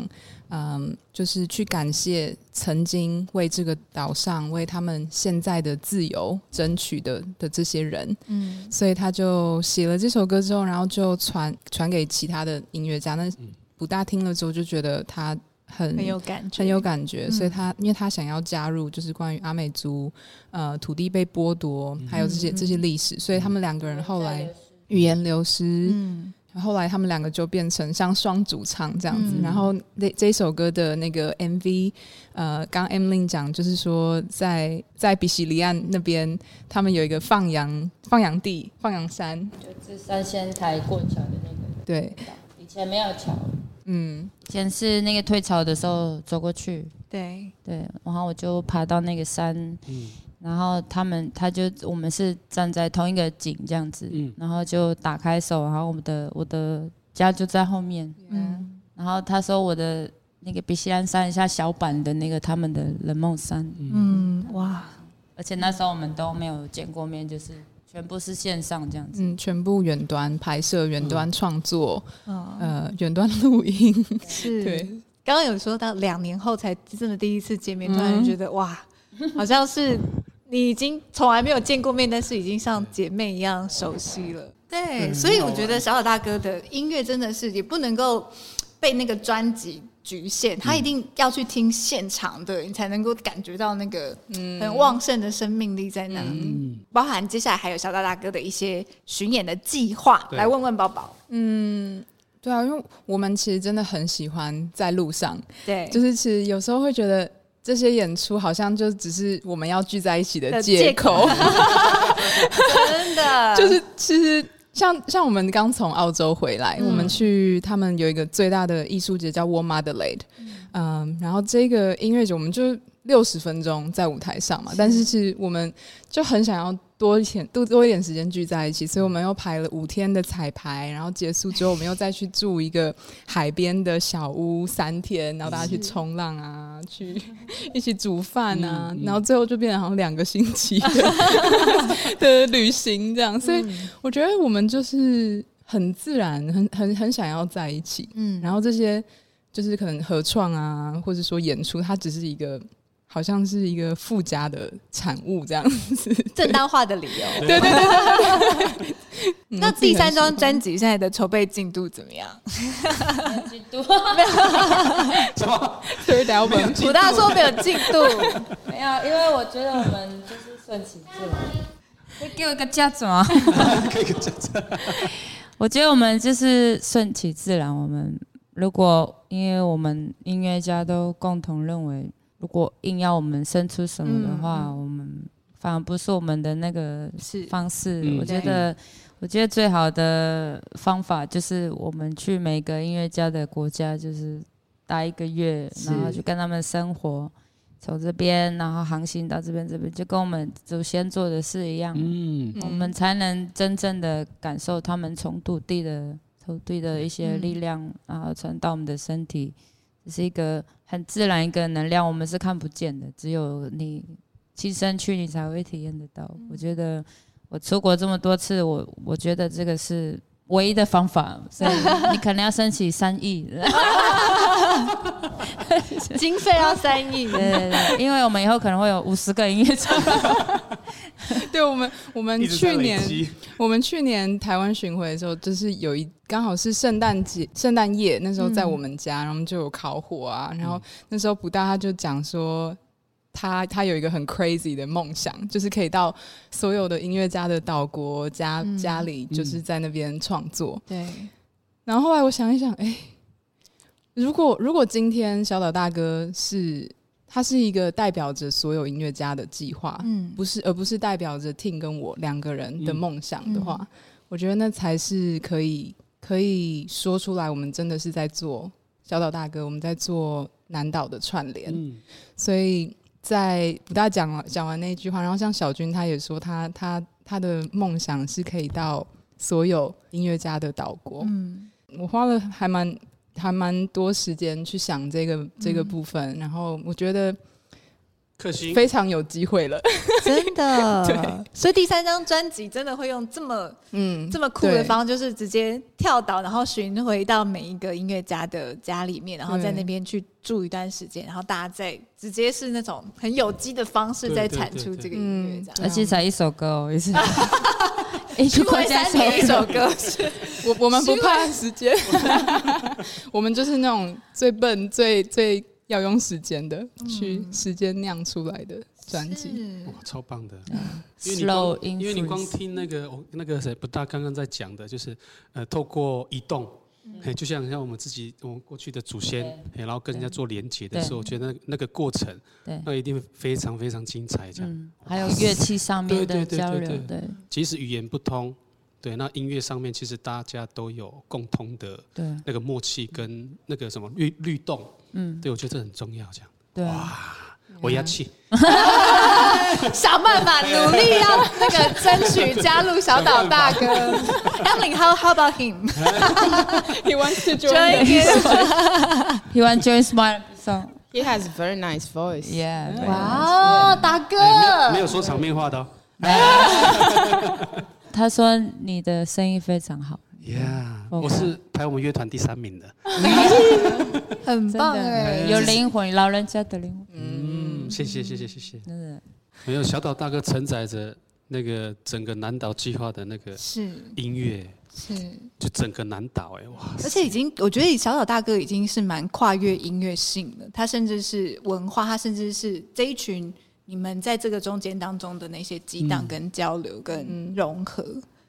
嗯，就是去感谢曾经为这个岛上、为他们现在的自由争取的的这些人。嗯，所以他就写了这首歌之后，然后就传传给其他的音乐家。那不大听了之后，就觉得他很很有感觉，很有感觉。所以他因为他想要加入，就是关于阿美族呃土地被剥夺，还有这些这些历史。所以他们两个人后来语言流失。嗯。后来他们两个就变成像双主唱这样子，嗯、然后那这首歌的那个 MV，呃，刚 Emily 讲就是说在在比西里岸那边，他们有一个放羊放羊地放羊山，就是三仙台过桥的那个。对，以前没有桥，嗯，以前是那个退潮的时候走过去，对。对，然后我就爬到那个山，嗯。然后他们，他就我们是站在同一个景这样子，嗯、然后就打开手，然后我们的我的家就在后面，嗯，然后他说我的那个比西安山下小版的那个他们的人梦山，嗯哇，而且那时候我们都没有见过面，就是全部是线上这样子，嗯，全部远端拍摄、远端创作，嗯、呃，远端录音，是，对，刚刚有说到两年后才真的第一次见面，突然觉得、嗯、哇，好像是。你已经从来没有见过面，但是已经像姐妹一样熟悉了。对，所以我觉得小小大哥的音乐真的是也不能够被那个专辑局限，他一定要去听现场的，你才能够感觉到那个很旺盛的生命力在那里。嗯，包含接下来还有小小大哥的一些巡演的计划，来问问宝宝。嗯，对啊，因为我们其实真的很喜欢在路上，对，就是其实有时候会觉得。这些演出好像就只是我们要聚在一起的借口，真的。就是其实像像我们刚从澳洲回来，嗯、我们去他们有一个最大的艺术节叫 War Madeleine 嗯，然后这个音乐节我们就六十分钟在舞台上嘛，但是其实我们就很想要多一点多多一点时间聚在一起，所以我们又排了五天的彩排，然后结束之后，我们又再去住一个海边的小屋三天，然后大家去冲浪啊，去一起煮饭啊，然后最后就变成好像两个星期的，的旅行这样，所以我觉得我们就是很自然，很很很想要在一起，嗯，然后这些就是可能合创啊，或者说演出，它只是一个。好像是一个附加的产物这样子，正当化的理由。对 对对，对。那第三张专辑现在的筹备进度怎么样？进度 没有。什么？对，等下我们楚大说没有进度，没有，因为我觉得我们就是顺其自然。可以给我一个夹子吗？可以给夹子。我觉得我们就是顺其自然。我们如果因为我们音乐家都共同认为。如果硬要我们生出什么的话，嗯、我们反而不是我们的那个方式。我觉得，我觉得最好的方法就是我们去每个音乐家的国家，就是待一个月，然后去跟他们生活，从这边然后航行到这边，这边就跟我们祖先做的事一样。嗯，我们才能真正的感受他们从土地的土地的一些力量，然后传到我们的身体。是一个很自然一个能量，我们是看不见的，只有你亲身去，你才会体验得到。我觉得我出国这么多次，我我觉得这个是唯一的方法，所以你可能要申请三亿，经费要三亿，对对对，因为我们以后可能会有五十个音乐家。对我们，我们去年我们去年台湾巡回的时候，就是有一刚好是圣诞节、圣诞夜，那时候在我们家，然后就有烤火啊。然后那时候卜大他就讲说，他他有一个很 crazy 的梦想，就是可以到所有的音乐家的岛国家家里，就是在那边创作。对。然后后来我想一想，哎，如果如果今天小岛大哥是。他是一个代表着所有音乐家的计划，嗯，不是，而不是代表着 Tim 跟我两个人的梦想的话，嗯，我觉得那才是可以可以说出来。我们真的是在做小岛大哥，我们在做南岛的串联。嗯，所以在不大讲了讲完那句话，然后像小军他也说他他他的梦想是可以到所有音乐家的岛国。嗯，我花了还蛮。还蛮多时间去想这个这个部分，嗯、然后我觉得可惜非常有机会了，真的。对，所以第三张专辑真的会用这么嗯这么酷的方式，就是直接跳岛，然后巡回到每一个音乐家的家里面，然后在那边去住一段时间，然后大家再直接是那种很有机的方式在产出这个音乐，这样。而且才一首歌哦，也是。一曲快三年一首歌，我我们不怕时间，我们就是那种最笨、最最要用时间的，去时间酿出来的专辑，哇，超棒的！因为你光因为你光听那个那个谁不大刚刚在讲的，就是呃，透过移动。哎，就像像我们自己，我们过去的祖先，然后跟人家做连接的时候，我觉得那那个过程，那一定非常非常精彩。这样，还有乐器上面的交流，对，即使语言不通，对，那音乐上面其实大家都有共通的，那个默契跟那个什么律律动，嗯，对，我觉得这很重要。这样，对哇。我要去，想办法努力要那个争取加入小岛大哥。Emily，how how about him？He wants to join. He wants to join my song. He has a very nice voice. Yeah. 哇，大哥，没有说场面话的。他说你的声音非常好。Yeah，我是排我们乐团第三名的。很棒哎，有灵魂，老人家的灵魂。嗯谢谢谢谢谢谢，真的。没有小岛大哥承载着那个整个南岛计划的那个是。音乐是。就整个南岛哎哇，而且已经我觉得小岛大哥已经是蛮跨越音乐性的，他甚至是文化，他甚至是这一群你们在这个中间当中的那些激荡跟交流跟融合，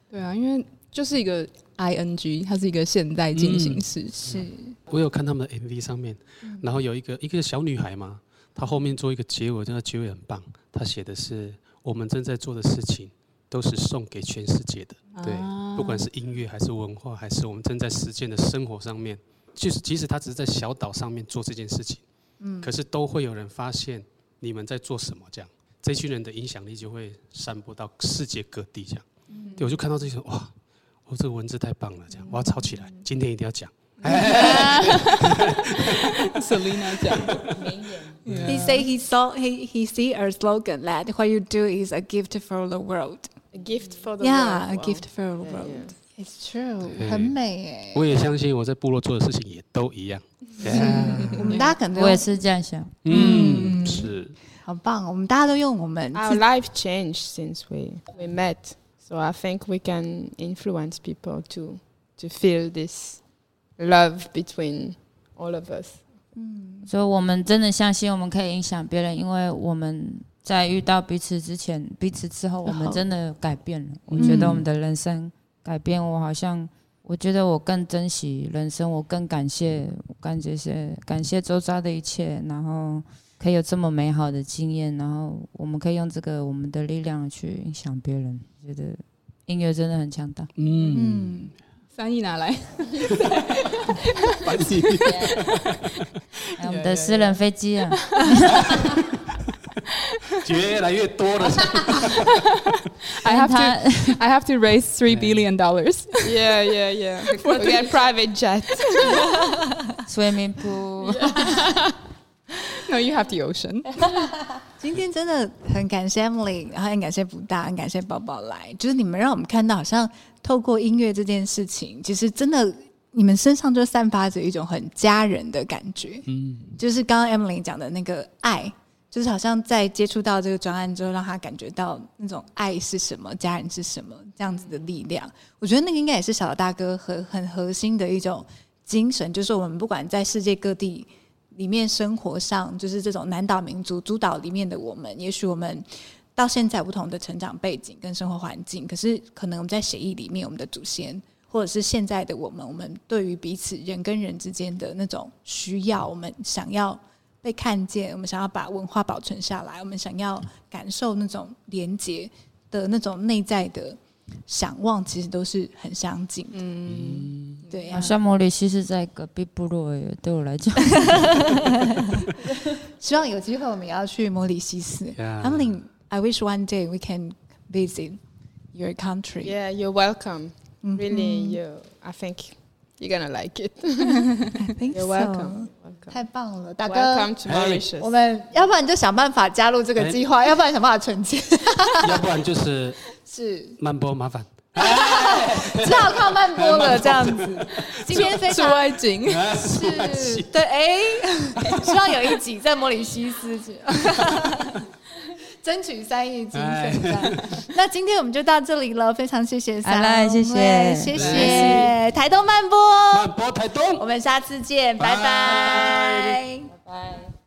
对啊，因为就是一个 ing，它是一个现代进行时，是我有看他们的 MV 上面，然后有一个一个小女孩嘛。她后面做一个结尾，真的结尾很棒。她写的是：我们正在做的事情，都是送给全世界的。对，不管是音乐，还是文化，还是我们正在实践的生活上面，就是即使他只是在小岛上面做这件事情，嗯，可是都会有人发现你们在做什么？这样，这群人的影响力就会散播到世界各地。这样，对，我就看到这些，哇，我这个文字太棒了，这样，我要抄起来，今天一定要讲。 Selina 讲，He say he saw he he see our slogan that what you do is a gift for the world. A gift for the yeah, world. a gift for the world. It's true，很美诶。我也相信我在部落做的事情也都一样。我们大家可能我也是这样想。嗯，是。好棒，我们大家都用我们。Our life changed since we we met, So I think we can influence people to to feel this love between all of us。嗯，所以我们真的相信我们可以影响别人，因为我们在遇到彼此之前、彼此之后，我们真的改变了。我觉得我们的人生。改变我，好像我觉得我更珍惜人生，我更感谢，感谢感谢周遭的一切，然后可以有这么美好的经验，然后我们可以用这个我们的力量去影响别人。觉得音乐真的很强大。嗯，翻译拿来，翻译，还有我们的私人飞机啊。越来越多了。I have to, I have to raise three billion dollars. Yeah, yeah, yeah. We get private jet, swimming pool. No, you have the ocean. 今天真的很感谢 Emily，然后很感谢不大，很感谢宝宝来，就是你们让我们看到，好像透过音乐这件事情，其实真的你们身上就散发着一种很家人的感觉。嗯，就是刚刚 Emily 讲的那个爱。就是好像在接触到这个专案之后，让他感觉到那种爱是什么，家人是什么这样子的力量。我觉得那个应该也是小大哥很很核心的一种精神，就是我们不管在世界各地里面生活上，就是这种南岛民族主岛里面的我们，也许我们到现在不同的成长背景跟生活环境，可是可能我们在协议里面，我们的祖先或者是现在的我们，我们对于彼此人跟人之间的那种需要，我们想要。被看见，我们想要把文化保存下来，我们想要感受那种连接的那种内在的想望，其实都是很相近。嗯，对、啊。好像摩里西是在隔壁部落耶，对我来讲。希望有机会我们也要去摩里西斯。I'm thinking, I wish one day we can visit your country. Yeah, you're welcome. Really, you. I think. You're gonna like it. I think You're welcome. Welcome. 太棒了，大哥。Welcome to Mauritius. 我们要不然就想办法加入这个计划，要不然想办法存钱，要不然就是 是慢播麻烦，只好靠慢播了这样子。今天非常出外景是，对，哎，希望有一集在摩里西斯去。争取三亿精神。那今天我们就到这里了，非常谢谢三位，谢谢，谢谢。台东慢播，慢播台东，我们下次见，拜拜，拜拜。